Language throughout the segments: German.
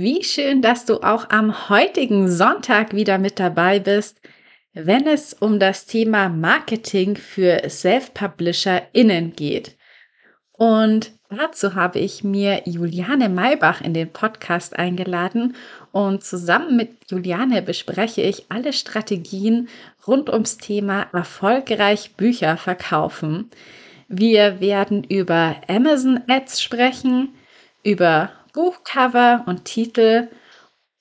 Wie schön, dass du auch am heutigen Sonntag wieder mit dabei bist, wenn es um das Thema Marketing für Self-PublisherInnen geht. Und dazu habe ich mir Juliane Maybach in den Podcast eingeladen und zusammen mit Juliane bespreche ich alle Strategien rund ums Thema erfolgreich Bücher verkaufen. Wir werden über Amazon Ads sprechen, über Buchcover und Titel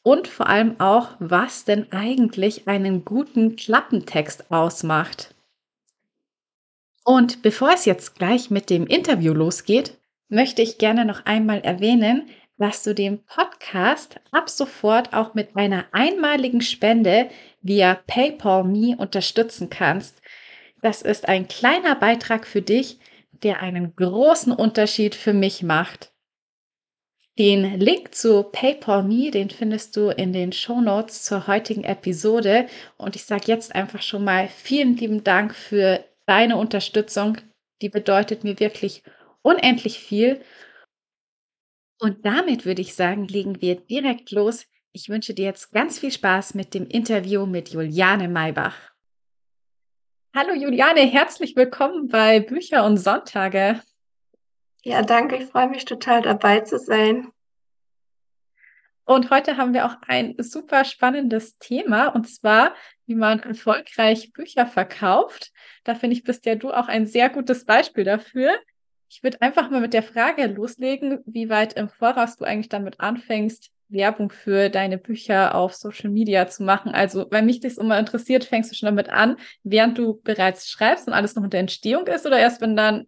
und vor allem auch, was denn eigentlich einen guten Klappentext ausmacht. Und bevor es jetzt gleich mit dem Interview losgeht, möchte ich gerne noch einmal erwähnen, dass du den Podcast ab sofort auch mit einer einmaligen Spende via PayPal Me unterstützen kannst. Das ist ein kleiner Beitrag für dich, der einen großen Unterschied für mich macht. Den Link zu PayPal Me, den findest du in den Show Notes zur heutigen Episode. Und ich sage jetzt einfach schon mal vielen lieben Dank für deine Unterstützung. Die bedeutet mir wirklich unendlich viel. Und damit würde ich sagen, legen wir direkt los. Ich wünsche dir jetzt ganz viel Spaß mit dem Interview mit Juliane Maybach. Hallo Juliane, herzlich willkommen bei Bücher und Sonntage. Ja, danke. Ich freue mich total dabei zu sein. Und heute haben wir auch ein super spannendes Thema und zwar, wie man erfolgreich Bücher verkauft. Da finde ich, bist ja du auch ein sehr gutes Beispiel dafür. Ich würde einfach mal mit der Frage loslegen, wie weit im Voraus du eigentlich damit anfängst, Werbung für deine Bücher auf Social Media zu machen. Also, weil mich das immer interessiert, fängst du schon damit an, während du bereits schreibst und alles noch in der Entstehung ist oder erst wenn dann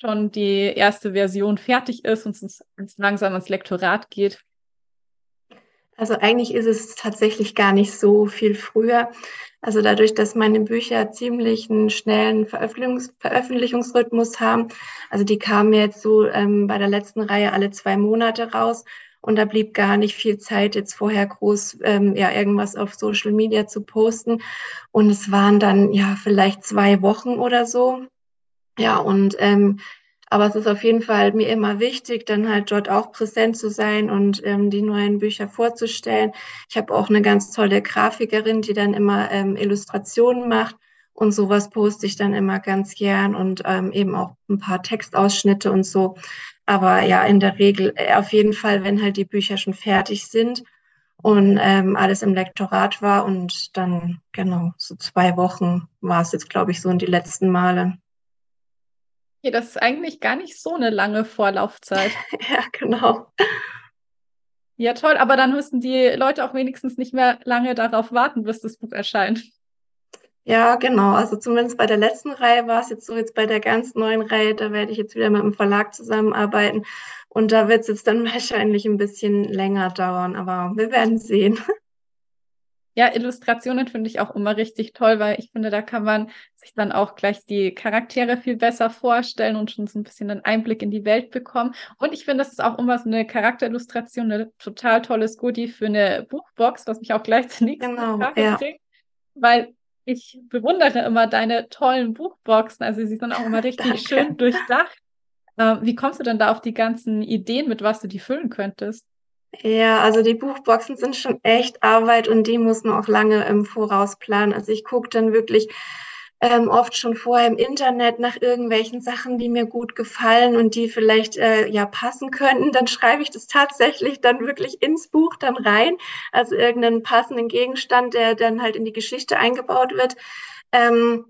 schon die erste Version fertig ist und es langsam ans Lektorat geht? Also eigentlich ist es tatsächlich gar nicht so viel früher. Also dadurch, dass meine Bücher ziemlich einen schnellen Veröffentlichungs Veröffentlichungsrhythmus haben. Also die kamen jetzt so ähm, bei der letzten Reihe alle zwei Monate raus. Und da blieb gar nicht viel Zeit, jetzt vorher groß ähm, ja irgendwas auf Social Media zu posten. Und es waren dann ja vielleicht zwei Wochen oder so. Ja, und ähm, aber es ist auf jeden Fall mir immer wichtig, dann halt dort auch präsent zu sein und ähm, die neuen Bücher vorzustellen. Ich habe auch eine ganz tolle Grafikerin, die dann immer ähm, Illustrationen macht. Und sowas poste ich dann immer ganz gern und ähm, eben auch ein paar Textausschnitte und so. Aber ja, in der Regel äh, auf jeden Fall, wenn halt die Bücher schon fertig sind und ähm, alles im Lektorat war und dann, genau, so zwei Wochen war es jetzt, glaube ich, so in die letzten Male. Okay, das ist eigentlich gar nicht so eine lange Vorlaufzeit. ja, genau. Ja, toll, aber dann müssten die Leute auch wenigstens nicht mehr lange darauf warten, bis das Buch erscheint. Ja, genau. Also zumindest bei der letzten Reihe war es jetzt so, jetzt bei der ganz neuen Reihe, da werde ich jetzt wieder mit dem Verlag zusammenarbeiten. Und da wird es jetzt dann wahrscheinlich ein bisschen länger dauern, aber wir werden sehen. Ja, Illustrationen finde ich auch immer richtig toll, weil ich finde, da kann man sich dann auch gleich die Charaktere viel besser vorstellen und schon so ein bisschen einen Einblick in die Welt bekommen. Und ich finde, das ist auch immer so eine Charakterillustration, eine total tolles Goodie für eine Buchbox, was mich auch gleich zur nächsten genau, Frage ja. bringt. Weil ich bewundere immer deine tollen Buchboxen. Also sie sind auch immer richtig schön durchdacht. Äh, wie kommst du denn da auf die ganzen Ideen, mit was du die füllen könntest? Ja, also die Buchboxen sind schon echt Arbeit und die muss man auch lange im Voraus planen. Also ich gucke dann wirklich ähm, oft schon vorher im Internet nach irgendwelchen Sachen, die mir gut gefallen und die vielleicht äh, ja passen könnten. Dann schreibe ich das tatsächlich dann wirklich ins Buch dann rein, also irgendeinen passenden Gegenstand, der dann halt in die Geschichte eingebaut wird. Ähm,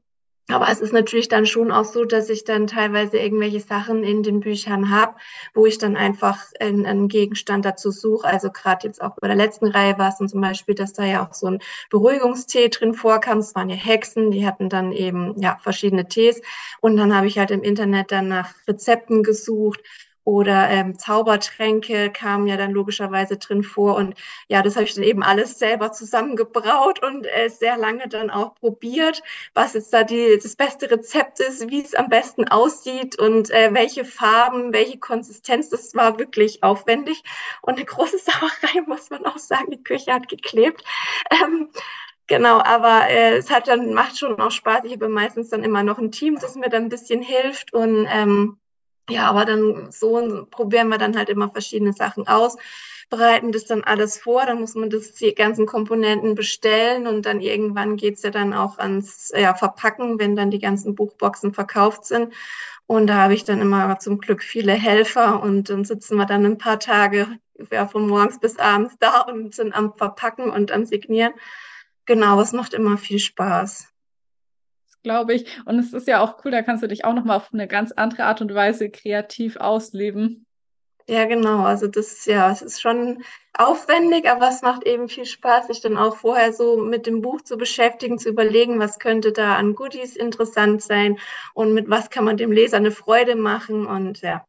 aber es ist natürlich dann schon auch so, dass ich dann teilweise irgendwelche Sachen in den Büchern habe, wo ich dann einfach einen, Gegenstand dazu suche. Also gerade jetzt auch bei der letzten Reihe war es dann zum Beispiel, dass da ja auch so ein Beruhigungstee drin vorkam. Es waren ja Hexen, die hatten dann eben ja verschiedene Tees. Und dann habe ich halt im Internet dann nach Rezepten gesucht oder ähm, Zaubertränke kamen ja dann logischerweise drin vor. Und ja, das habe ich dann eben alles selber zusammengebraut und äh, sehr lange dann auch probiert, was jetzt da die, das beste Rezept ist, wie es am besten aussieht und äh, welche Farben, welche Konsistenz. Das war wirklich aufwendig und eine große Sauerei, muss man auch sagen. Die Küche hat geklebt. Ähm, Genau, aber äh, es hat dann, macht schon auch Spaß. Ich habe meistens dann immer noch ein Team, das mir dann ein bisschen hilft. Und ähm, ja, aber dann so probieren wir dann halt immer verschiedene Sachen aus, bereiten das dann alles vor, dann muss man das die ganzen Komponenten bestellen und dann irgendwann geht's ja dann auch ans ja, Verpacken, wenn dann die ganzen Buchboxen verkauft sind. Und da habe ich dann immer zum Glück viele Helfer und dann sitzen wir dann ein paar Tage ja, von morgens bis abends da und sind am Verpacken und am Signieren. Genau, es macht immer viel Spaß. Glaube ich. Und es ist ja auch cool, da kannst du dich auch nochmal auf eine ganz andere Art und Weise kreativ ausleben. Ja, genau. Also das, ja, es ist schon aufwendig, aber es macht eben viel Spaß, sich dann auch vorher so mit dem Buch zu beschäftigen, zu überlegen, was könnte da an Goodies interessant sein und mit was kann man dem Leser eine Freude machen und ja.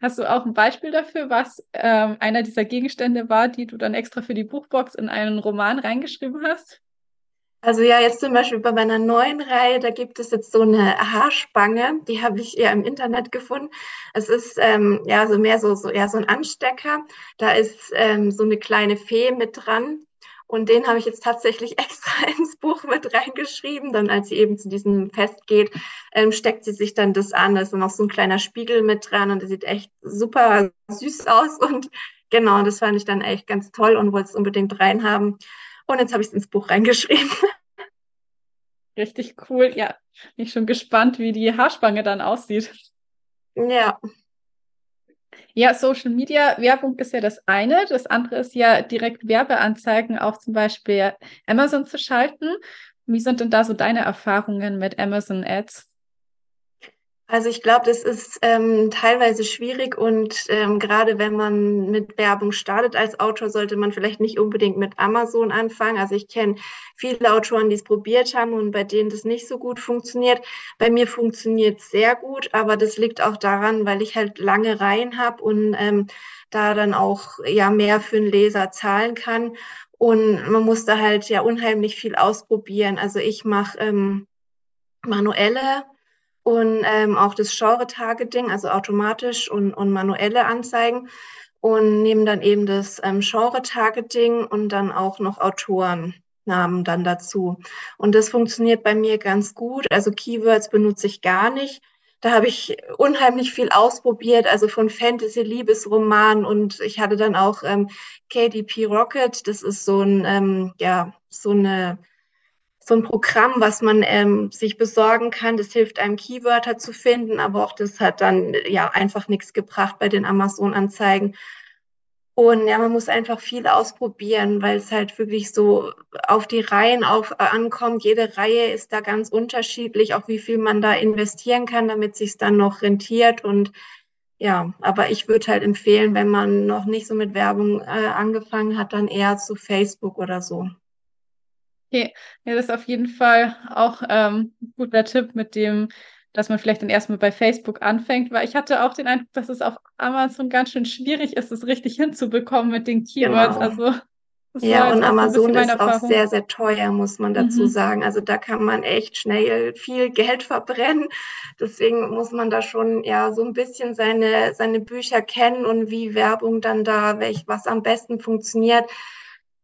Hast du auch ein Beispiel dafür, was ähm, einer dieser Gegenstände war, die du dann extra für die Buchbox in einen Roman reingeschrieben hast? Also ja, jetzt zum Beispiel bei meiner neuen Reihe, da gibt es jetzt so eine Haarspange, die habe ich eher im Internet gefunden. Es ist ähm, ja so mehr so, so eher so ein Anstecker. Da ist ähm, so eine kleine Fee mit dran. Und den habe ich jetzt tatsächlich extra ins Buch mit reingeschrieben. Dann, als sie eben zu diesem Fest geht, ähm, steckt sie sich dann das an. Da ist dann auch so ein kleiner Spiegel mit dran und der sieht echt super süß aus. Und genau, das fand ich dann echt ganz toll und wollte es unbedingt reinhaben. Und jetzt habe ich es ins Buch reingeschrieben. Richtig cool. Ja, bin ich schon gespannt, wie die Haarspange dann aussieht. Ja. Ja, Social Media Werbung ist ja das eine. Das andere ist ja direkt Werbeanzeigen auf zum Beispiel Amazon zu schalten. Wie sind denn da so deine Erfahrungen mit Amazon Ads? Also ich glaube, das ist ähm, teilweise schwierig und ähm, gerade wenn man mit Werbung startet als Autor, sollte man vielleicht nicht unbedingt mit Amazon anfangen. Also ich kenne viele Autoren, die es probiert haben und bei denen das nicht so gut funktioniert. Bei mir funktioniert es sehr gut, aber das liegt auch daran, weil ich halt lange Reihen habe und ähm, da dann auch ja mehr für einen Leser zahlen kann. Und man muss da halt ja unheimlich viel ausprobieren. Also ich mache ähm, manuelle und ähm, auch das Genre-Targeting, also automatisch und, und manuelle Anzeigen und nehmen dann eben das ähm, Genre-Targeting und dann auch noch Autorennamen dann dazu. Und das funktioniert bei mir ganz gut. Also Keywords benutze ich gar nicht. Da habe ich unheimlich viel ausprobiert, also von Fantasy, Liebesroman und ich hatte dann auch ähm, KDP Rocket. Das ist so ein, ähm, ja, so eine so ein Programm, was man ähm, sich besorgen kann. Das hilft einem Keywörter zu finden, aber auch das hat dann ja einfach nichts gebracht bei den Amazon-Anzeigen. Und ja, man muss einfach viel ausprobieren, weil es halt wirklich so auf die Reihen auf, äh, ankommt. Jede Reihe ist da ganz unterschiedlich, auch wie viel man da investieren kann, damit sich dann noch rentiert. Und ja, aber ich würde halt empfehlen, wenn man noch nicht so mit Werbung äh, angefangen hat, dann eher zu Facebook oder so. Okay, ja, das ist auf jeden Fall auch ähm, ein guter Tipp mit dem, dass man vielleicht dann erstmal bei Facebook anfängt, weil ich hatte auch den Eindruck, dass es auf Amazon ganz schön schwierig ist, es richtig hinzubekommen mit den Keywords. Genau. Also ja, und Amazon ist auch sehr, sehr teuer, muss man dazu mhm. sagen. Also da kann man echt schnell viel Geld verbrennen. Deswegen muss man da schon ja so ein bisschen seine, seine Bücher kennen und wie Werbung dann da, welch, was am besten funktioniert.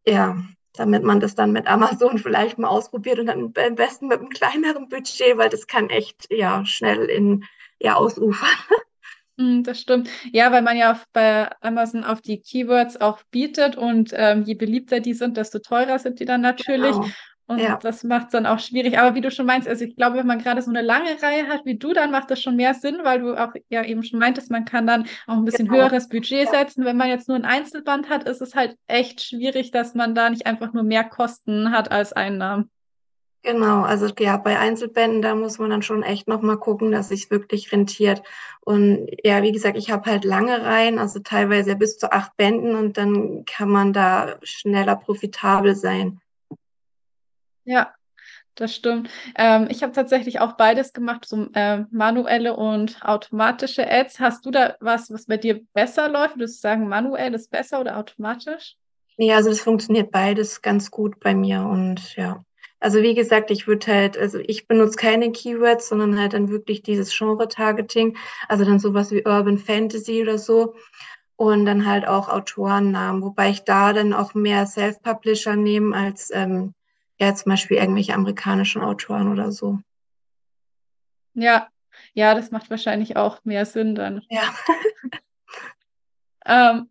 Ja, damit man das dann mit Amazon vielleicht mal ausprobiert und dann am besten mit einem kleineren Budget, weil das kann echt ja schnell in ja ausufern. Hm, das stimmt. Ja, weil man ja auf, bei Amazon auf die Keywords auch bietet und ähm, je beliebter die sind, desto teurer sind die dann natürlich. Genau. Und ja. das macht es dann auch schwierig. Aber wie du schon meinst, also ich glaube, wenn man gerade so eine lange Reihe hat wie du, dann macht das schon mehr Sinn, weil du auch ja eben schon meintest, man kann dann auch ein bisschen genau. höheres Budget ja. setzen. Wenn man jetzt nur ein Einzelband hat, ist es halt echt schwierig, dass man da nicht einfach nur mehr Kosten hat als Einnahmen. Genau, also ja, bei Einzelbänden, da muss man dann schon echt nochmal gucken, dass sich wirklich rentiert. Und ja, wie gesagt, ich habe halt lange Reihen, also teilweise bis zu acht Bänden und dann kann man da schneller profitabel sein. Ja, das stimmt. Ähm, ich habe tatsächlich auch beides gemacht, so äh, manuelle und automatische Ads. Hast du da was, was bei dir besser läuft? Würdest du sagen, manuell ist besser oder automatisch? Nee, also das funktioniert beides ganz gut bei mir und ja. Also wie gesagt, ich würde halt, also ich benutze keine Keywords, sondern halt dann wirklich dieses Genre-Targeting, also dann sowas wie Urban Fantasy oder so und dann halt auch Autorennamen, wobei ich da dann auch mehr Self-Publisher nehme als ähm, ja zum Beispiel irgendwelche amerikanischen Autoren oder so. Ja, ja, das macht wahrscheinlich auch mehr Sinn dann. Ja. Ähm,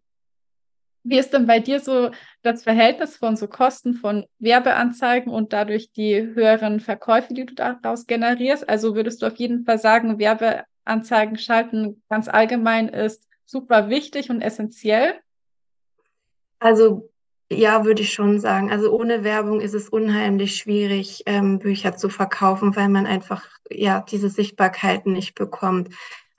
wie ist denn bei dir so das Verhältnis von so Kosten von Werbeanzeigen und dadurch die höheren Verkäufe, die du daraus generierst? Also würdest du auf jeden Fall sagen, Werbeanzeigen schalten ganz allgemein ist super wichtig und essentiell? Also ja, würde ich schon sagen. Also ohne Werbung ist es unheimlich schwierig, ähm, Bücher zu verkaufen, weil man einfach ja diese Sichtbarkeit nicht bekommt.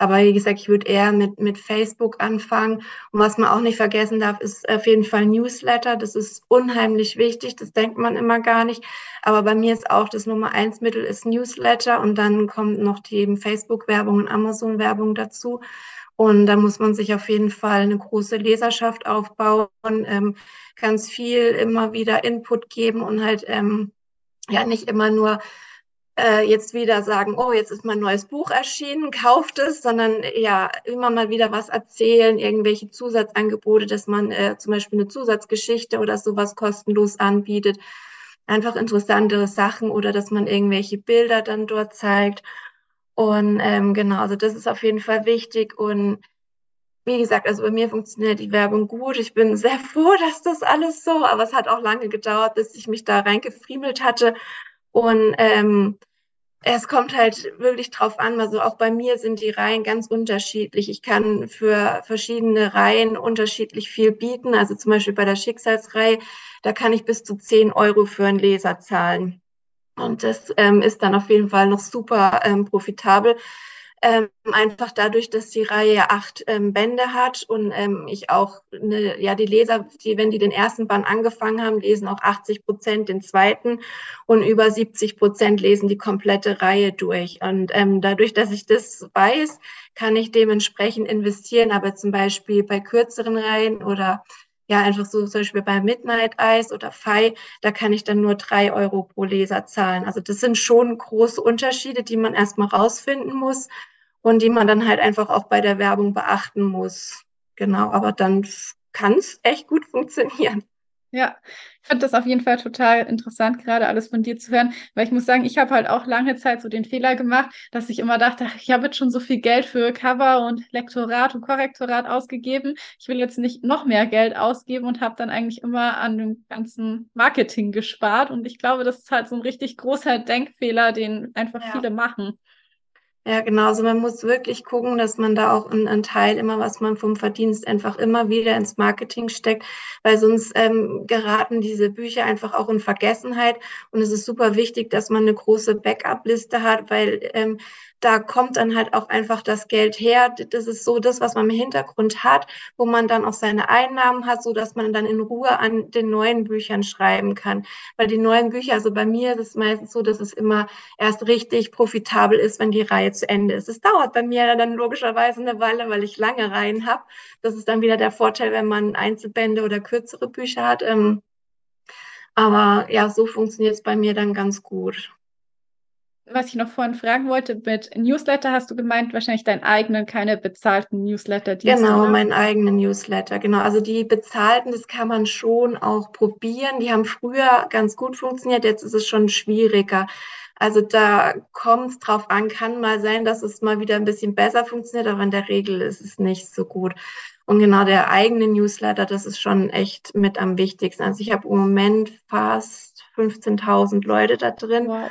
Aber wie gesagt, ich würde eher mit, mit Facebook anfangen. Und was man auch nicht vergessen darf, ist auf jeden Fall Newsletter. Das ist unheimlich wichtig. Das denkt man immer gar nicht. Aber bei mir ist auch das Nummer eins Mittel ist Newsletter und dann kommt noch die Facebook-Werbung und Amazon-Werbung dazu. Und da muss man sich auf jeden Fall eine große Leserschaft aufbauen, ähm, ganz viel immer wieder Input geben und halt ähm, ja nicht immer nur äh, jetzt wieder sagen, oh, jetzt ist mein neues Buch erschienen, kauft es, sondern ja immer mal wieder was erzählen, irgendwelche Zusatzangebote, dass man äh, zum Beispiel eine Zusatzgeschichte oder sowas kostenlos anbietet, einfach interessantere Sachen oder dass man irgendwelche Bilder dann dort zeigt und ähm, genau, also das ist auf jeden Fall wichtig. Und wie gesagt, also bei mir funktioniert die Werbung gut. Ich bin sehr froh, dass das alles so, aber es hat auch lange gedauert, bis ich mich da reingefriemelt hatte. Und ähm, es kommt halt wirklich drauf an, also auch bei mir sind die Reihen ganz unterschiedlich. Ich kann für verschiedene Reihen unterschiedlich viel bieten. Also zum Beispiel bei der Schicksalsreihe, da kann ich bis zu 10 Euro für einen Leser zahlen. Und das ähm, ist dann auf jeden Fall noch super ähm, profitabel. Ähm, einfach dadurch, dass die Reihe acht ähm, Bände hat und ähm, ich auch, eine, ja, die Leser, die, wenn die den ersten Band angefangen haben, lesen auch 80 Prozent den zweiten und über 70 Prozent lesen die komplette Reihe durch. Und ähm, dadurch, dass ich das weiß, kann ich dementsprechend investieren, aber zum Beispiel bei kürzeren Reihen oder ja, einfach so zum Beispiel bei Midnight Eyes oder Fi, da kann ich dann nur drei Euro pro Leser zahlen. Also das sind schon große Unterschiede, die man erstmal rausfinden muss und die man dann halt einfach auch bei der Werbung beachten muss. Genau, aber dann kann es echt gut funktionieren. Ja, ich finde das auf jeden Fall total interessant, gerade alles von dir zu hören, weil ich muss sagen, ich habe halt auch lange Zeit so den Fehler gemacht, dass ich immer dachte, ich habe jetzt schon so viel Geld für Cover und Lektorat und Korrektorat ausgegeben. Ich will jetzt nicht noch mehr Geld ausgeben und habe dann eigentlich immer an dem ganzen Marketing gespart. Und ich glaube, das ist halt so ein richtig großer Denkfehler, den einfach ja. viele machen. Ja, genau. Also man muss wirklich gucken, dass man da auch einen Teil immer, was man vom Verdienst einfach immer wieder ins Marketing steckt, weil sonst ähm, geraten diese Bücher einfach auch in Vergessenheit. Und es ist super wichtig, dass man eine große Backup-Liste hat, weil ähm, da kommt dann halt auch einfach das Geld her. Das ist so das, was man im Hintergrund hat, wo man dann auch seine Einnahmen hat, so dass man dann in Ruhe an den neuen Büchern schreiben kann. Weil die neuen Bücher, also bei mir ist es meistens so, dass es immer erst richtig profitabel ist, wenn die Reihe zu Ende ist. Es dauert bei mir dann logischerweise eine Weile, weil ich lange Reihen habe. Das ist dann wieder der Vorteil, wenn man Einzelbände oder kürzere Bücher hat. Ähm, aber ja, so funktioniert es bei mir dann ganz gut was ich noch vorhin fragen wollte, mit Newsletter hast du gemeint, wahrscheinlich deinen eigenen, keine bezahlten Newsletter. Genau, meinen eigenen Newsletter, genau. Also die bezahlten, das kann man schon auch probieren. Die haben früher ganz gut funktioniert, jetzt ist es schon schwieriger. Also da kommt es drauf an, kann mal sein, dass es mal wieder ein bisschen besser funktioniert, aber in der Regel ist es nicht so gut. Und genau der eigene Newsletter, das ist schon echt mit am wichtigsten. Also ich habe im Moment fast 15.000 Leute da drin. Wow.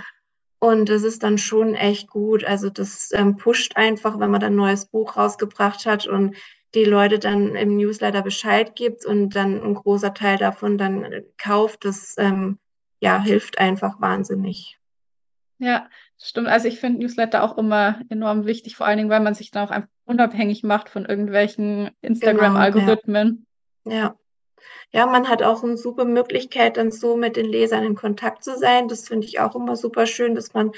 Und das ist dann schon echt gut. Also das ähm, pusht einfach, wenn man dann ein neues Buch rausgebracht hat und die Leute dann im Newsletter Bescheid gibt und dann ein großer Teil davon dann kauft. Das ähm, ja, hilft einfach wahnsinnig. Ja, stimmt. Also ich finde Newsletter auch immer enorm wichtig, vor allen Dingen, weil man sich dann auch einfach unabhängig macht von irgendwelchen Instagram-Algorithmen. Genau, ja. ja. Ja, man hat auch eine super Möglichkeit, dann so mit den Lesern in Kontakt zu sein. Das finde ich auch immer super schön, dass man,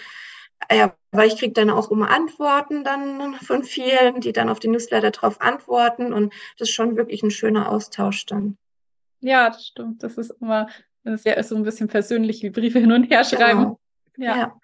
ja, weil ich kriege dann auch immer Antworten dann von vielen, die dann auf den Newsletter drauf antworten und das ist schon wirklich ein schöner Austausch dann. Ja, das stimmt. Das ist immer sehr, so ein bisschen persönlich wie Briefe hin und her schreiben. Genau. Ja. Ja.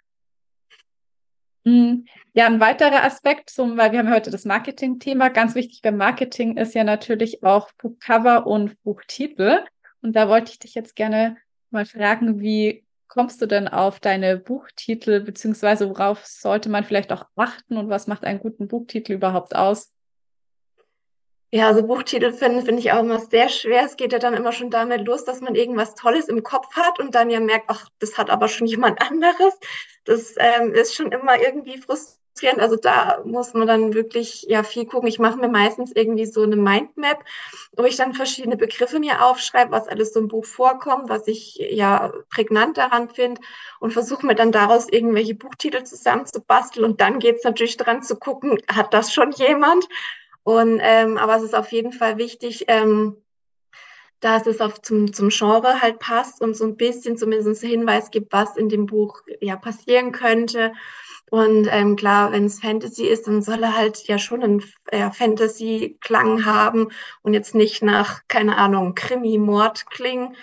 Mm, Ja, ein weiterer Aspekt, zum, weil wir haben heute das Marketing-Thema. Ganz wichtig beim Marketing ist ja natürlich auch Buchcover und Buchtitel. Und da wollte ich dich jetzt gerne mal fragen, wie kommst du denn auf deine Buchtitel, beziehungsweise worauf sollte man vielleicht auch achten und was macht einen guten Buchtitel überhaupt aus? Ja, also Buchtitel finden finde ich auch immer sehr schwer. Es geht ja dann immer schon damit los, dass man irgendwas Tolles im Kopf hat und dann ja merkt, ach, das hat aber schon jemand anderes. Das ähm, ist schon immer irgendwie frustrierend. Also da muss man dann wirklich ja viel gucken. Ich mache mir meistens irgendwie so eine Mindmap, wo ich dann verschiedene Begriffe mir aufschreibe, was alles so im Buch vorkommt, was ich ja prägnant daran finde und versuche mir dann daraus irgendwelche Buchtitel zusammenzubasteln. Und dann geht es natürlich dran zu gucken, hat das schon jemand? Und ähm, aber es ist auf jeden Fall wichtig, ähm, dass es auf zum, zum Genre halt passt und so ein bisschen zumindest einen Hinweis gibt, was in dem Buch ja passieren könnte. Und ähm, klar, wenn es Fantasy ist, dann soll er halt ja schon einen ja, Fantasy-Klang haben und jetzt nicht nach, keine Ahnung, Krimi-Mord klingen.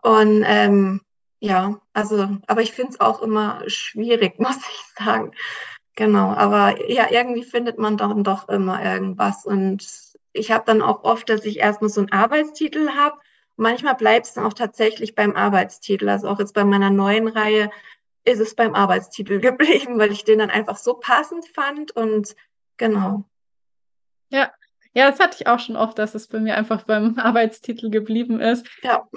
Und ähm, ja, also, aber ich finde es auch immer schwierig, muss ich sagen. Genau, aber ja, irgendwie findet man dann doch immer irgendwas. Und ich habe dann auch oft, dass ich erstmal so einen Arbeitstitel habe. Manchmal bleibt es dann auch tatsächlich beim Arbeitstitel. Also auch jetzt bei meiner neuen Reihe ist es beim Arbeitstitel geblieben, weil ich den dann einfach so passend fand. Und genau. Ja, ja, das hatte ich auch schon oft, dass es bei mir einfach beim Arbeitstitel geblieben ist. Ja.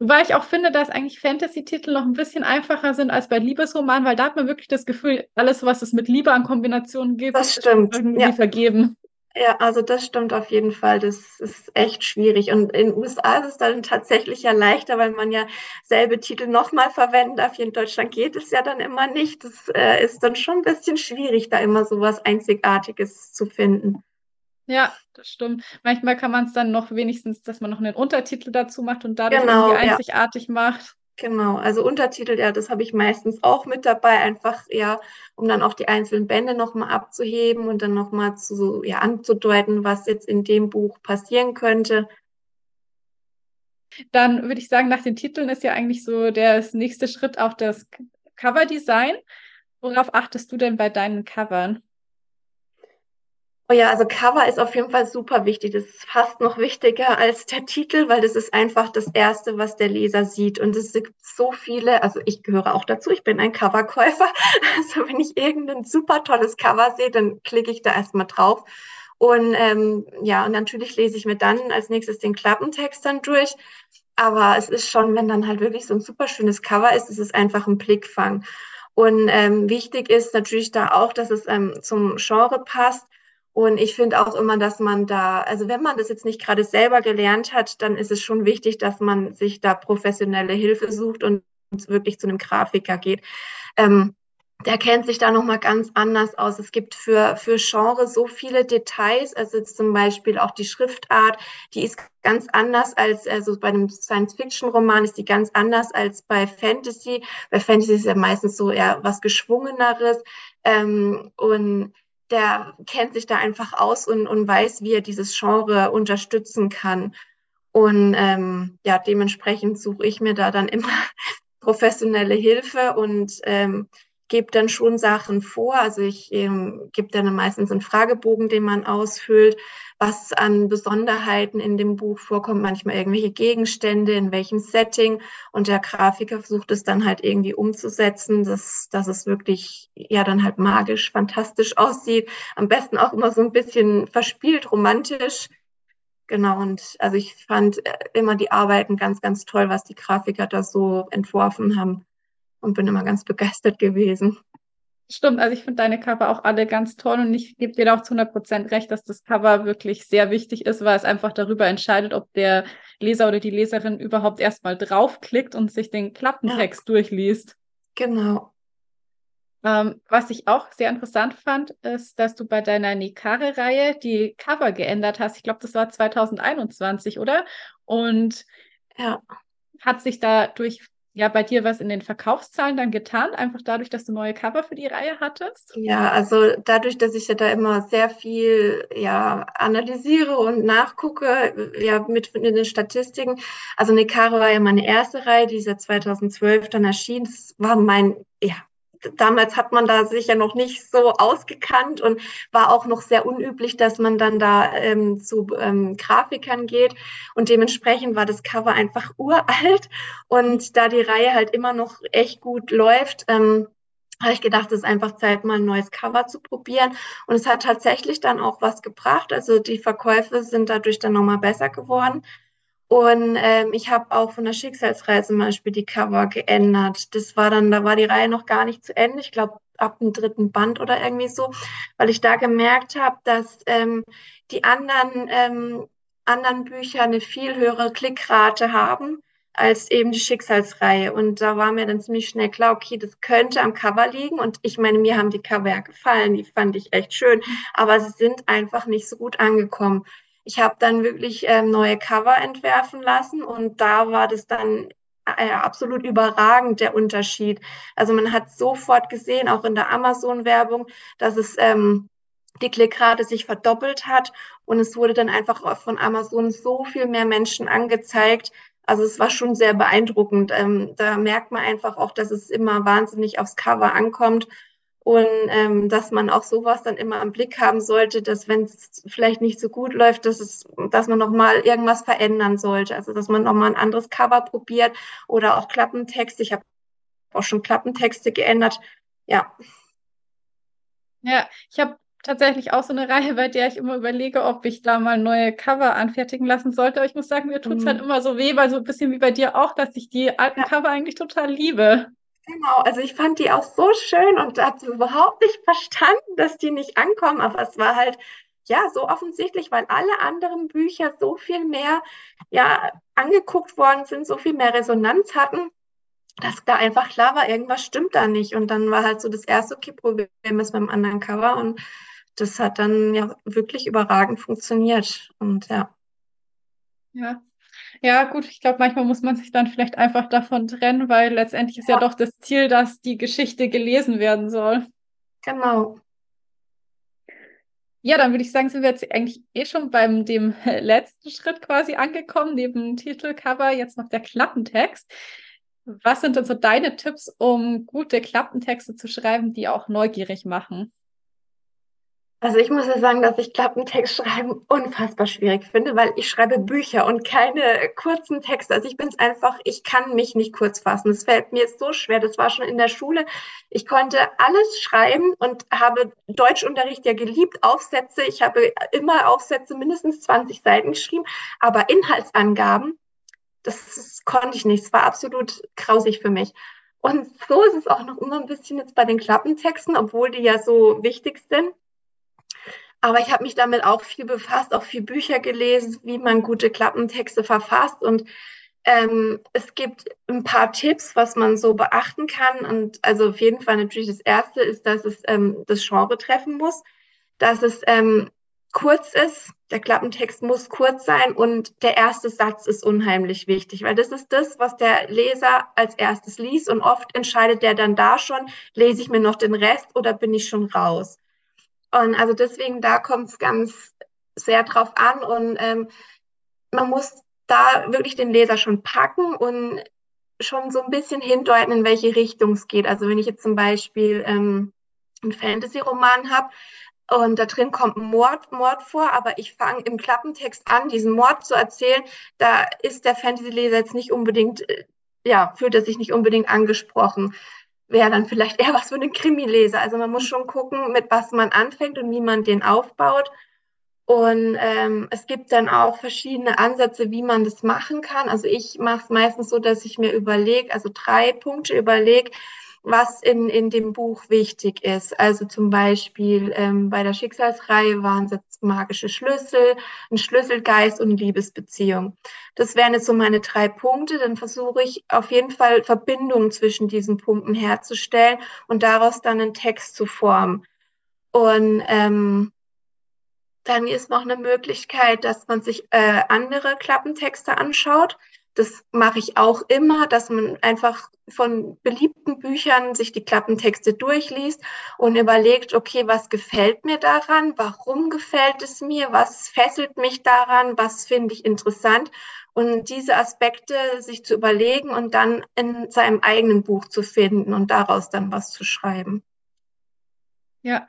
Wobei ich auch finde, dass eigentlich Fantasy-Titel noch ein bisschen einfacher sind als bei Liebesromanen, weil da hat man wirklich das Gefühl, alles, was es mit Liebe an Kombinationen gibt, Das stimmt. irgendwie Ja. vergeben. Ja, also das stimmt auf jeden Fall. Das ist echt schwierig. Und in den USA ist es dann tatsächlich ja leichter, weil man ja selbe Titel nochmal verwenden darf. Hier in Deutschland geht es ja dann immer nicht. Das äh, ist dann schon ein bisschen schwierig, da immer so was Einzigartiges zu finden. Ja, das stimmt. Manchmal kann man es dann noch wenigstens, dass man noch einen Untertitel dazu macht und dadurch Genau, irgendwie ja. einzigartig macht. Genau, also Untertitel, ja, das habe ich meistens auch mit dabei, einfach ja, um dann auch die einzelnen Bände nochmal abzuheben und dann nochmal zu, ja, anzudeuten, was jetzt in dem Buch passieren könnte. Dann würde ich sagen, nach den Titeln ist ja eigentlich so der nächste Schritt auch das Coverdesign. Worauf achtest du denn bei deinen Covern? Oh ja, also Cover ist auf jeden Fall super wichtig. Das ist fast noch wichtiger als der Titel, weil das ist einfach das Erste, was der Leser sieht. Und es gibt so viele, also ich gehöre auch dazu, ich bin ein Coverkäufer. Also wenn ich irgendein super tolles Cover sehe, dann klicke ich da erstmal drauf. Und ähm, ja, und natürlich lese ich mir dann als nächstes den Klappentext dann durch. Aber es ist schon, wenn dann halt wirklich so ein super schönes Cover ist, es ist einfach ein Blickfang. Und ähm, wichtig ist natürlich da auch, dass es ähm, zum Genre passt. Und ich finde auch immer, dass man da, also wenn man das jetzt nicht gerade selber gelernt hat, dann ist es schon wichtig, dass man sich da professionelle Hilfe sucht und wirklich zu einem Grafiker geht. Ähm, der kennt sich da nochmal ganz anders aus. Es gibt für, für Genre so viele Details, also zum Beispiel auch die Schriftart, die ist ganz anders als, also bei einem Science-Fiction-Roman ist die ganz anders als bei Fantasy. Bei Fantasy ist ja meistens so eher was Geschwungeneres. Ähm, und der kennt sich da einfach aus und, und weiß, wie er dieses Genre unterstützen kann. Und ähm, ja, dementsprechend suche ich mir da dann immer professionelle Hilfe und ähm, gebe dann schon Sachen vor. Also ich ähm, gebe dann meistens einen Fragebogen, den man ausfüllt, was an Besonderheiten in dem Buch vorkommt, manchmal irgendwelche Gegenstände, in welchem Setting. Und der Grafiker versucht es dann halt irgendwie umzusetzen, dass, dass es wirklich ja dann halt magisch, fantastisch aussieht. Am besten auch immer so ein bisschen verspielt, romantisch. Genau, und also ich fand äh, immer die Arbeiten ganz, ganz toll, was die Grafiker da so entworfen haben und bin immer ganz begeistert gewesen. Stimmt, also ich finde deine Cover auch alle ganz toll und ich gebe dir da auch zu 100 Prozent recht, dass das Cover wirklich sehr wichtig ist, weil es einfach darüber entscheidet, ob der Leser oder die Leserin überhaupt erstmal draufklickt und sich den Klappentext ja. durchliest. Genau. Ähm, was ich auch sehr interessant fand, ist, dass du bei deiner Nikare-Reihe die Cover geändert hast. Ich glaube, das war 2021, oder? Und ja. hat sich dadurch ja bei dir was in den Verkaufszahlen dann getan, einfach dadurch, dass du neue Cover für die Reihe hattest? Ja, also dadurch, dass ich ja da immer sehr viel ja analysiere und nachgucke, ja mit in den Statistiken. Also Nekare war ja meine erste Reihe, die ist ja 2012 dann erschienen. Das war mein ja damals hat man da sicher noch nicht so ausgekannt und war auch noch sehr unüblich, dass man dann da ähm, zu ähm, Grafikern geht. Und dementsprechend war das Cover einfach uralt. Und da die Reihe halt immer noch echt gut läuft, ähm, habe ich gedacht, es ist einfach Zeit, mal ein neues Cover zu probieren. Und es hat tatsächlich dann auch was gebracht. Also die Verkäufe sind dadurch dann nochmal besser geworden. Und ähm, ich habe auch von der Schicksalsreise zum Beispiel die Cover geändert. Das war dann, da war die Reihe noch gar nicht zu Ende. Ich glaube, ab dem dritten Band oder irgendwie so, weil ich da gemerkt habe, dass ähm, die anderen, ähm, anderen Bücher eine viel höhere Klickrate haben als eben die Schicksalsreihe. Und da war mir dann ziemlich schnell klar, okay, das könnte am Cover liegen. Und ich meine, mir haben die Cover ja gefallen, die fand ich echt schön, aber sie sind einfach nicht so gut angekommen. Ich habe dann wirklich ähm, neue Cover entwerfen lassen und da war das dann äh, absolut überragend der Unterschied. Also man hat sofort gesehen, auch in der Amazon-Werbung, dass es ähm, die Klickrate sich verdoppelt hat und es wurde dann einfach von Amazon so viel mehr Menschen angezeigt. Also es war schon sehr beeindruckend. Ähm, da merkt man einfach auch, dass es immer wahnsinnig aufs Cover ankommt und ähm, dass man auch sowas dann immer im Blick haben sollte, dass wenn es vielleicht nicht so gut läuft, dass es, dass man noch mal irgendwas verändern sollte, also dass man noch mal ein anderes Cover probiert oder auch Klappentexte. Ich habe auch schon Klappentexte geändert. Ja. Ja, ich habe tatsächlich auch so eine Reihe, bei der ich immer überlege, ob ich da mal neue Cover anfertigen lassen sollte. Aber ich muss sagen, mir tut es halt mhm. halt immer so weh, weil so ein bisschen wie bei dir auch, dass ich die alten ja. Cover eigentlich total liebe. Genau, also ich fand die auch so schön und habe überhaupt nicht verstanden, dass die nicht ankommen, aber es war halt ja so offensichtlich, weil alle anderen Bücher so viel mehr ja angeguckt worden sind, so viel mehr Resonanz hatten, dass da einfach klar war, irgendwas stimmt da nicht. Und dann war halt so das erste okay, Problem ist beim anderen Cover. Und das hat dann ja wirklich überragend funktioniert. Und ja. Ja, ja, gut, ich glaube, manchmal muss man sich dann vielleicht einfach davon trennen, weil letztendlich ist ja, ja doch das Ziel, dass die Geschichte gelesen werden soll. Genau. Ja, dann würde ich sagen, sind wir jetzt eigentlich eh schon beim dem letzten Schritt quasi angekommen, neben Titelcover, jetzt noch der Klappentext. Was sind denn so deine Tipps, um gute Klappentexte zu schreiben, die auch neugierig machen? Also ich muss ja sagen, dass ich Klappentext schreiben unfassbar schwierig finde, weil ich schreibe Bücher und keine kurzen Texte. Also ich bin es einfach, ich kann mich nicht kurz fassen. Es fällt mir so schwer. Das war schon in der Schule. Ich konnte alles schreiben und habe Deutschunterricht ja geliebt, Aufsätze. Ich habe immer Aufsätze mindestens 20 Seiten geschrieben, aber Inhaltsangaben, das, das konnte ich nicht. Es war absolut grausig für mich. Und so ist es auch noch immer ein bisschen jetzt bei den Klappentexten, obwohl die ja so wichtig sind aber ich habe mich damit auch viel befasst, auch viel Bücher gelesen, wie man gute Klappentexte verfasst. Und ähm, es gibt ein paar Tipps, was man so beachten kann. Und also auf jeden Fall natürlich das Erste ist, dass es ähm, das Genre treffen muss, dass es ähm, kurz ist. Der Klappentext muss kurz sein und der erste Satz ist unheimlich wichtig, weil das ist das, was der Leser als erstes liest und oft entscheidet der dann da schon, lese ich mir noch den Rest oder bin ich schon raus. Und also deswegen, da kommt es ganz sehr drauf an und ähm, man muss da wirklich den Leser schon packen und schon so ein bisschen hindeuten, in welche Richtung es geht. Also wenn ich jetzt zum Beispiel ähm, einen Fantasy-Roman habe und da drin kommt Mord, Mord vor, aber ich fange im Klappentext an, diesen Mord zu erzählen, da ist der Fantasy-Leser jetzt nicht unbedingt, äh, ja, fühlt er sich nicht unbedingt angesprochen wäre dann vielleicht eher was für einen Krimileser. Also man muss schon gucken, mit was man anfängt und wie man den aufbaut. Und ähm, es gibt dann auch verschiedene Ansätze, wie man das machen kann. Also ich mache es meistens so, dass ich mir überlege, also drei Punkte überlege, was in, in dem Buch wichtig ist. Also zum Beispiel ähm, bei der Schicksalsreihe waren es jetzt magische Schlüssel, ein Schlüsselgeist und Liebesbeziehung. Das wären jetzt so meine drei Punkte. Dann versuche ich auf jeden Fall Verbindungen zwischen diesen Punkten herzustellen und daraus dann einen Text zu formen. Und ähm, dann ist noch eine Möglichkeit, dass man sich äh, andere Klappentexte anschaut. Das mache ich auch immer, dass man einfach von beliebten Büchern sich die Klappentexte durchliest und überlegt, okay, was gefällt mir daran? Warum gefällt es mir? Was fesselt mich daran? Was finde ich interessant? Und diese Aspekte sich zu überlegen und dann in seinem eigenen Buch zu finden und daraus dann was zu schreiben. Ja,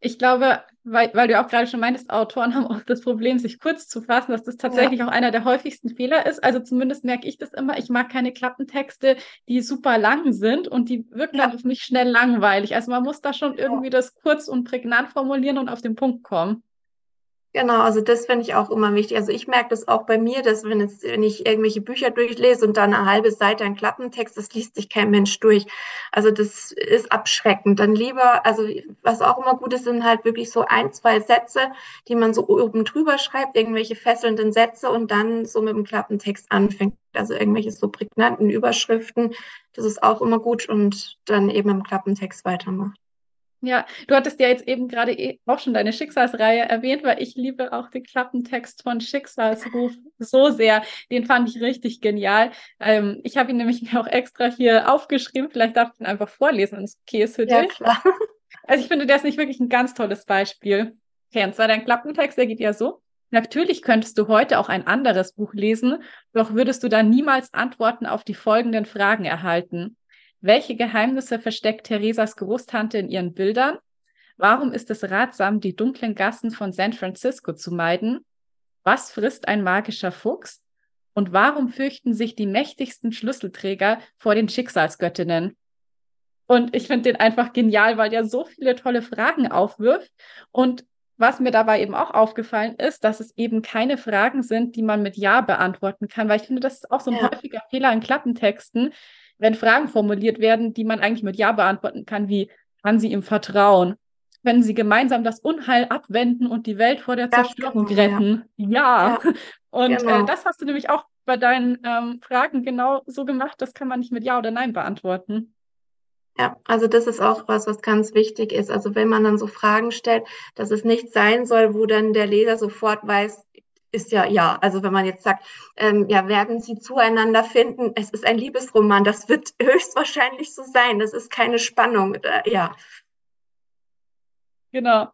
ich glaube, weil, weil du auch gerade schon meintest, Autoren haben auch das Problem, sich kurz zu fassen, dass das tatsächlich ja. auch einer der häufigsten Fehler ist. Also zumindest merke ich das immer. Ich mag keine Klappentexte, die super lang sind und die wirken ja. dann auf mich schnell langweilig. Also man muss da schon irgendwie das kurz und prägnant formulieren und auf den Punkt kommen. Genau, also das finde ich auch immer wichtig. Also ich merke das auch bei mir, dass wenn, jetzt, wenn ich irgendwelche Bücher durchlese und dann eine halbe Seite ein Klappentext, das liest sich kein Mensch durch. Also das ist abschreckend. Dann lieber, also was auch immer gut ist, sind halt wirklich so ein, zwei Sätze, die man so oben drüber schreibt, irgendwelche fesselnden Sätze und dann so mit dem Klappentext anfängt. Also irgendwelche so prägnanten Überschriften, das ist auch immer gut und dann eben im Klappentext weitermacht. Ja, du hattest ja jetzt eben gerade eh auch schon deine Schicksalsreihe erwähnt, weil ich liebe auch den Klappentext von Schicksalsruf so sehr. Den fand ich richtig genial. Ähm, ich habe ihn nämlich mir auch extra hier aufgeschrieben. Vielleicht darf ich ihn einfach vorlesen, wenn es okay ist für ja, dich. Klar. Also ich finde, der ist nicht wirklich ein ganz tolles Beispiel. Okay, und zwar dein Klappentext, der geht ja so. Natürlich könntest du heute auch ein anderes Buch lesen, doch würdest du dann niemals Antworten auf die folgenden Fragen erhalten. Welche Geheimnisse versteckt Theresas Großtante in ihren Bildern? Warum ist es ratsam, die dunklen Gassen von San Francisco zu meiden? Was frisst ein magischer Fuchs? Und warum fürchten sich die mächtigsten Schlüsselträger vor den Schicksalsgöttinnen? Und ich finde den einfach genial, weil der so viele tolle Fragen aufwirft. Und was mir dabei eben auch aufgefallen ist, dass es eben keine Fragen sind, die man mit Ja beantworten kann, weil ich finde, das ist auch so ein ja. häufiger Fehler in Klappentexten, wenn Fragen formuliert werden, die man eigentlich mit Ja beantworten kann, wie kann sie ihm vertrauen? Wenn sie gemeinsam das Unheil abwenden und die Welt vor der Zerstörung genau, retten. Ja. ja. ja. Und äh, genau. äh, das hast du nämlich auch bei deinen ähm, Fragen genau so gemacht. Das kann man nicht mit Ja oder Nein beantworten. Ja, also das ist auch was, was ganz wichtig ist. Also wenn man dann so Fragen stellt, dass es nicht sein soll, wo dann der Leser sofort weiß, ist ja, ja, also wenn man jetzt sagt, ähm, ja, werden sie zueinander finden, es ist ein Liebesroman, das wird höchstwahrscheinlich so sein, das ist keine Spannung, äh, ja. Genau.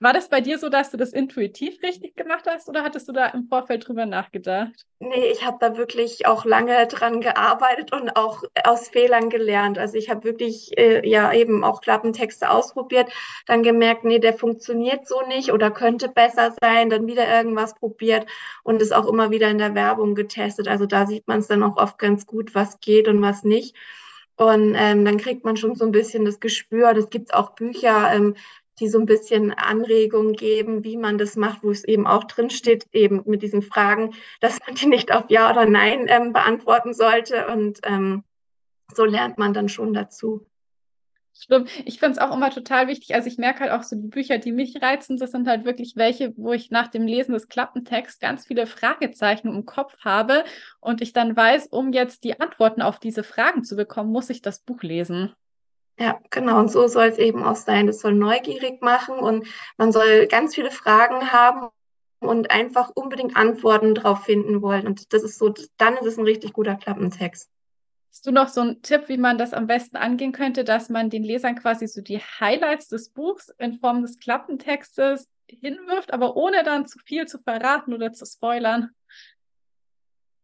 War das bei dir so, dass du das intuitiv richtig gemacht hast oder hattest du da im Vorfeld drüber nachgedacht? Nee, ich habe da wirklich auch lange dran gearbeitet und auch aus Fehlern gelernt. Also ich habe wirklich äh, ja eben auch Klappentexte ausprobiert, dann gemerkt, nee, der funktioniert so nicht oder könnte besser sein, dann wieder irgendwas probiert und es auch immer wieder in der Werbung getestet. Also da sieht man es dann auch oft ganz gut, was geht und was nicht. Und ähm, dann kriegt man schon so ein bisschen das Gespür. Es gibt auch Bücher, ähm, die so ein bisschen Anregungen geben, wie man das macht, wo es eben auch drin steht, eben mit diesen Fragen, dass man die nicht auf Ja oder Nein ähm, beantworten sollte. Und ähm, so lernt man dann schon dazu. Stimmt. Ich finde es auch immer total wichtig. Also ich merke halt auch so die Bücher, die mich reizen, das sind halt wirklich welche, wo ich nach dem Lesen des Klappentexts ganz viele Fragezeichen im Kopf habe und ich dann weiß, um jetzt die Antworten auf diese Fragen zu bekommen, muss ich das Buch lesen. Ja, genau. Und so soll es eben auch sein. Es soll neugierig machen und man soll ganz viele Fragen haben und einfach unbedingt Antworten drauf finden wollen. Und das ist so, dann ist es ein richtig guter Klappentext. Hast du noch so einen Tipp, wie man das am besten angehen könnte, dass man den Lesern quasi so die Highlights des Buchs in Form des Klappentextes hinwirft, aber ohne dann zu viel zu verraten oder zu spoilern?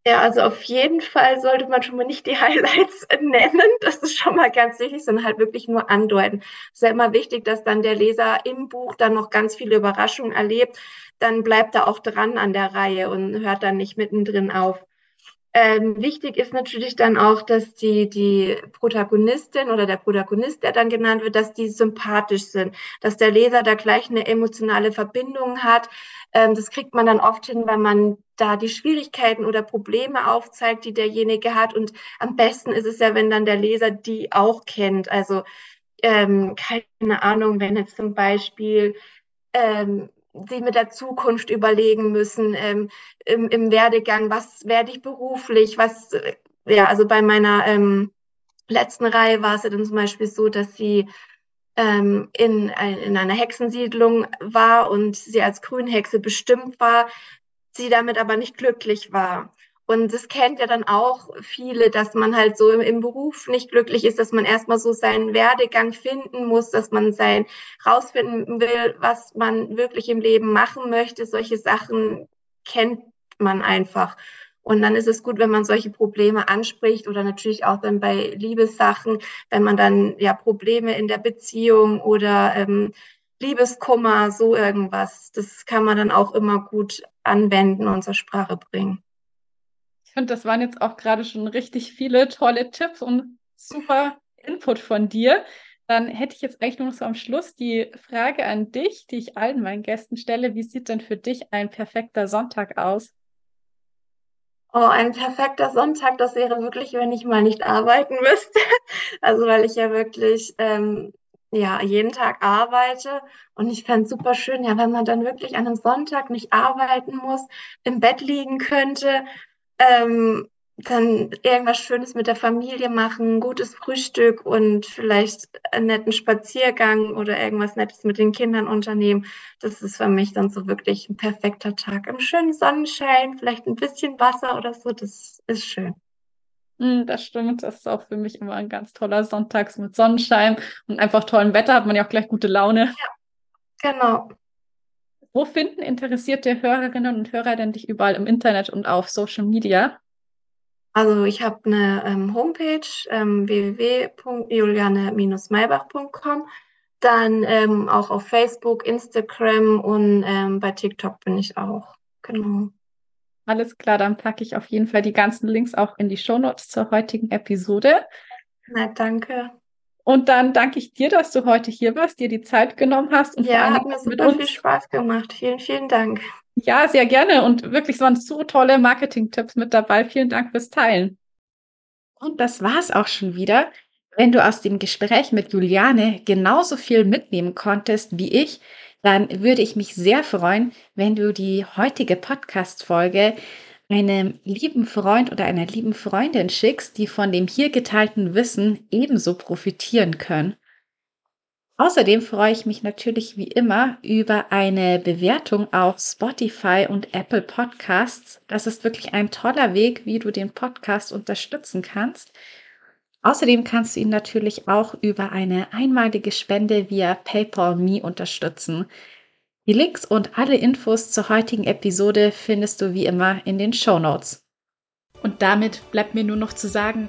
Ja, also auf jeden Fall sollte man schon mal nicht die Highlights nennen. Das ist schon mal ganz wichtig, sondern halt wirklich nur andeuten. Es ist ja immer wichtig, dass dann der Leser im Buch dann noch ganz viele Überraschungen erlebt. Dann bleibt er auch dran an der Reihe und hört dann nicht mittendrin auf. Ähm, wichtig ist natürlich dann auch, dass die, die Protagonistin oder der Protagonist, der dann genannt wird, dass die sympathisch sind, dass der Leser da gleich eine emotionale Verbindung hat. Ähm, das kriegt man dann oft hin, wenn man da die Schwierigkeiten oder Probleme aufzeigt, die derjenige hat. Und am besten ist es ja, wenn dann der Leser die auch kennt. Also ähm, keine Ahnung, wenn jetzt zum Beispiel ähm, sie mit der Zukunft überlegen müssen ähm, im, im Werdegang, was werde ich beruflich, was, äh, ja, also bei meiner ähm, letzten Reihe war es ja dann zum Beispiel so, dass sie ähm, in, in einer Hexensiedlung war und sie als Grünhexe bestimmt war, sie damit aber nicht glücklich war. Und das kennt ja dann auch viele, dass man halt so im, im, Beruf nicht glücklich ist, dass man erstmal so seinen Werdegang finden muss, dass man sein rausfinden will, was man wirklich im Leben machen möchte. Solche Sachen kennt man einfach. Und dann ist es gut, wenn man solche Probleme anspricht oder natürlich auch dann bei Liebessachen, wenn man dann ja Probleme in der Beziehung oder ähm, Liebeskummer, so irgendwas, das kann man dann auch immer gut anwenden und zur Sprache bringen finde, das waren jetzt auch gerade schon richtig viele tolle Tipps und super Input von dir. Dann hätte ich jetzt eigentlich nur noch so am Schluss die Frage an dich, die ich allen meinen Gästen stelle. Wie sieht denn für dich ein perfekter Sonntag aus? Oh, ein perfekter Sonntag, das wäre wirklich, wenn ich mal nicht arbeiten müsste. Also weil ich ja wirklich ähm, ja jeden Tag arbeite und ich fände es super schön, ja, wenn man dann wirklich an einem Sonntag nicht arbeiten muss, im Bett liegen könnte ähm, dann irgendwas Schönes mit der Familie machen, gutes Frühstück und vielleicht einen netten Spaziergang oder irgendwas Nettes mit den Kindern unternehmen. Das ist für mich dann so wirklich ein perfekter Tag. Im schönen Sonnenschein, vielleicht ein bisschen Wasser oder so, das ist schön. Hm, das stimmt, das ist auch für mich immer ein ganz toller Sonntag mit Sonnenschein und einfach tollem Wetter hat man ja auch gleich gute Laune. Ja, genau. Wo finden interessierte Hörerinnen und Hörer denn dich überall im Internet und auf Social Media? Also ich habe eine ähm, Homepage ähm, www.juliane-maybach.com, dann ähm, auch auf Facebook, Instagram und ähm, bei TikTok bin ich auch. Genau. Alles klar, dann packe ich auf jeden Fall die ganzen Links auch in die Shownotes zur heutigen Episode. Na, danke. Und dann danke ich dir, dass du heute hier warst, dir die Zeit genommen hast und ja, vor allem hat mir super viel Spaß gemacht. Vielen, vielen Dank. Ja, sehr gerne und wirklich waren so tolle Marketing-Tipps mit dabei. Vielen Dank fürs Teilen. Und das war's auch schon wieder. Wenn du aus dem Gespräch mit Juliane genauso viel mitnehmen konntest wie ich, dann würde ich mich sehr freuen, wenn du die heutige Podcast-Folge einem lieben Freund oder einer lieben Freundin schickst, die von dem hier geteilten Wissen ebenso profitieren können. Außerdem freue ich mich natürlich wie immer über eine Bewertung auf Spotify und Apple Podcasts. Das ist wirklich ein toller Weg, wie du den Podcast unterstützen kannst. Außerdem kannst du ihn natürlich auch über eine einmalige Spende via PayPal Me unterstützen. Die Links und alle Infos zur heutigen Episode findest du wie immer in den Show Notes. Und damit bleibt mir nur noch zu sagen,